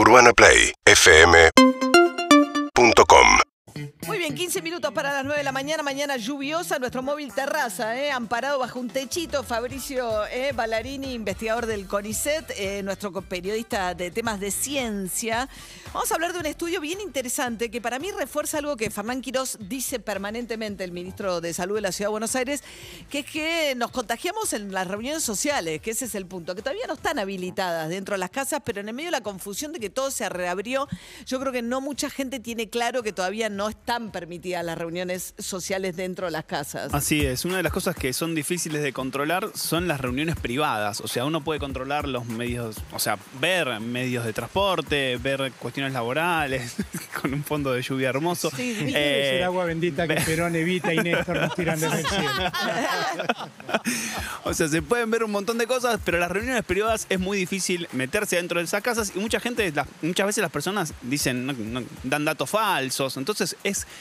UrbanaPlayFM.com Muy bien, 15 minutos para las 9 de la mañana, mañana lluviosa, nuestro móvil terraza, ¿eh? amparado bajo un techito, Fabricio eh, Ballarini, investigador del CONICET, eh, nuestro periodista de temas de ciencia. Vamos a hablar de un estudio bien interesante que para mí refuerza algo que Fernán Quirós dice permanentemente, el ministro de Salud de la Ciudad de Buenos Aires, que es que nos contagiamos en las reuniones sociales, que ese es el punto, que todavía no están habilitadas dentro de las casas, pero en el medio de la confusión de que todo se reabrió, yo creo que no mucha gente tiene claro que todavía no están las reuniones sociales dentro de las casas. Así es, una de las cosas que son difíciles de controlar son las reuniones privadas. O sea, uno puede controlar los medios, o sea, ver medios de transporte, ver cuestiones laborales, con un fondo de lluvia hermoso. Sí, sí. Eh, es el agua bendita que Perón, Evita y Néstor nos tiran desde el cielo. O sea, se pueden ver un montón de cosas, pero las reuniones privadas es muy difícil meterse dentro de esas casas y mucha gente, la- muchas veces las personas dicen, no- no- dan datos falsos. Entonces es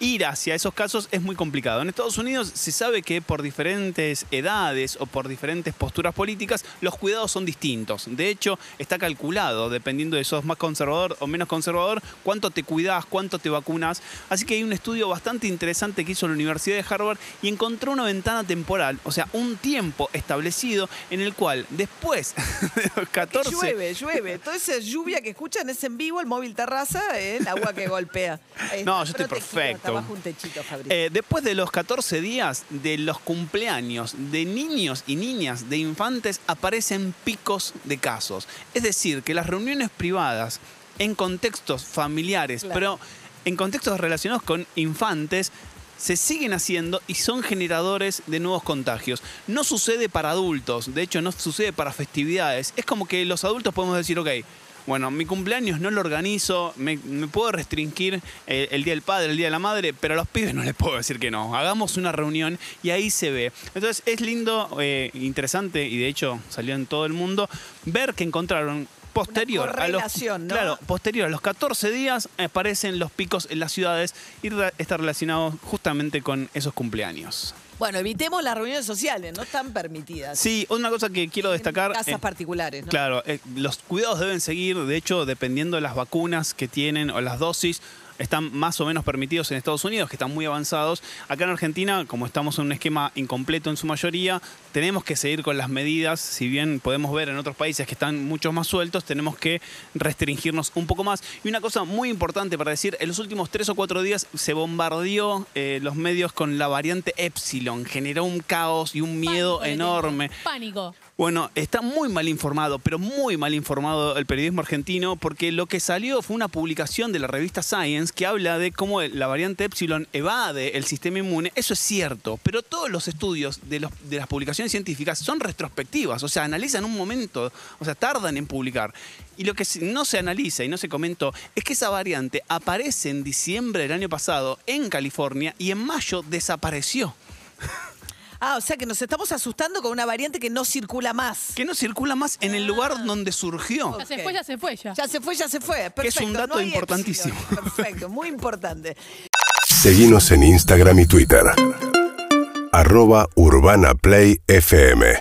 ir hacia esos casos es muy complicado. En Estados Unidos se sabe que por diferentes edades o por diferentes posturas políticas los cuidados son distintos. De hecho, está calculado, dependiendo de sos más conservador o menos conservador, cuánto te cuidas, cuánto te vacunas. Así que hay un estudio bastante interesante que hizo la Universidad de Harvard y encontró una ventana temporal, o sea, un tiempo establecido en el cual después de los Que 14 llueve, llueve. Toda esa lluvia que escuchan es en vivo, el móvil terraza, el agua que golpea. No, yo estoy perfecto. Un techito. Eh, después de los 14 días de los cumpleaños de niños y niñas, de infantes, aparecen picos de casos. Es decir, que las reuniones privadas en contextos familiares, Claro. pero en contextos relacionados con infantes, se siguen haciendo y son generadores de nuevos contagios. No sucede para adultos, de hecho no sucede para festividades. Es como que los adultos podemos decir, ok, bueno, mi cumpleaños no lo organizo, me, me puedo restringir el Día del Padre, el Día de la Madre, pero a los pibes no les puedo decir que no. Hagamos una reunión y ahí se ve. Entonces es lindo, eh, interesante y de hecho salió en todo el mundo ver que encontraron posterior a los claro posterior a los 14 días aparecen los picos en las ciudades y está relacionado justamente con esos cumpleaños Bueno, evitemos las reuniones sociales, no están permitidas. sí una cosa que quiero destacar En casas eh, particulares, ¿no? Claro, eh, los cuidados deben seguir, de hecho, dependiendo de las vacunas que tienen o las dosis, están más o menos permitidos en Estados Unidos, que están muy avanzados. Acá en Argentina, como estamos en un esquema incompleto en su mayoría, tenemos que seguir con las medidas, si bien podemos ver en otros países que están mucho más sueltos, tenemos que restringirnos un poco más. Y una cosa muy importante para decir, en los últimos tres o cuatro días se bombardeó eh, los medios con la variante Epsilon, generó un caos y un miedo Pánico enorme. Pánico. Bueno, está muy mal informado, pero muy mal informado el periodismo argentino, porque lo que salió fue una publicación de la revista Science que habla de cómo la variante Epsilon evade el sistema inmune. Eso es cierto, pero todos los estudios de, los- de las publicaciones científicas son retrospectivas, o sea, analizan un momento, o sea, tardan en publicar. Y lo que no se analiza y no se comentó es que esa variante aparece en diciembre del año pasado en California y en mayo desapareció. Ah, o sea que nos estamos asustando con una variante que no circula más. Que no circula más en el lugar donde surgió. Ya se fue, ya se fue ya. Ya se fue, ya se fue. Perfecto. es un dato no importantísimo. Epsilon. Perfecto, muy importante. Seguinos en Instagram y Twitter. Arroba Urbana Play FM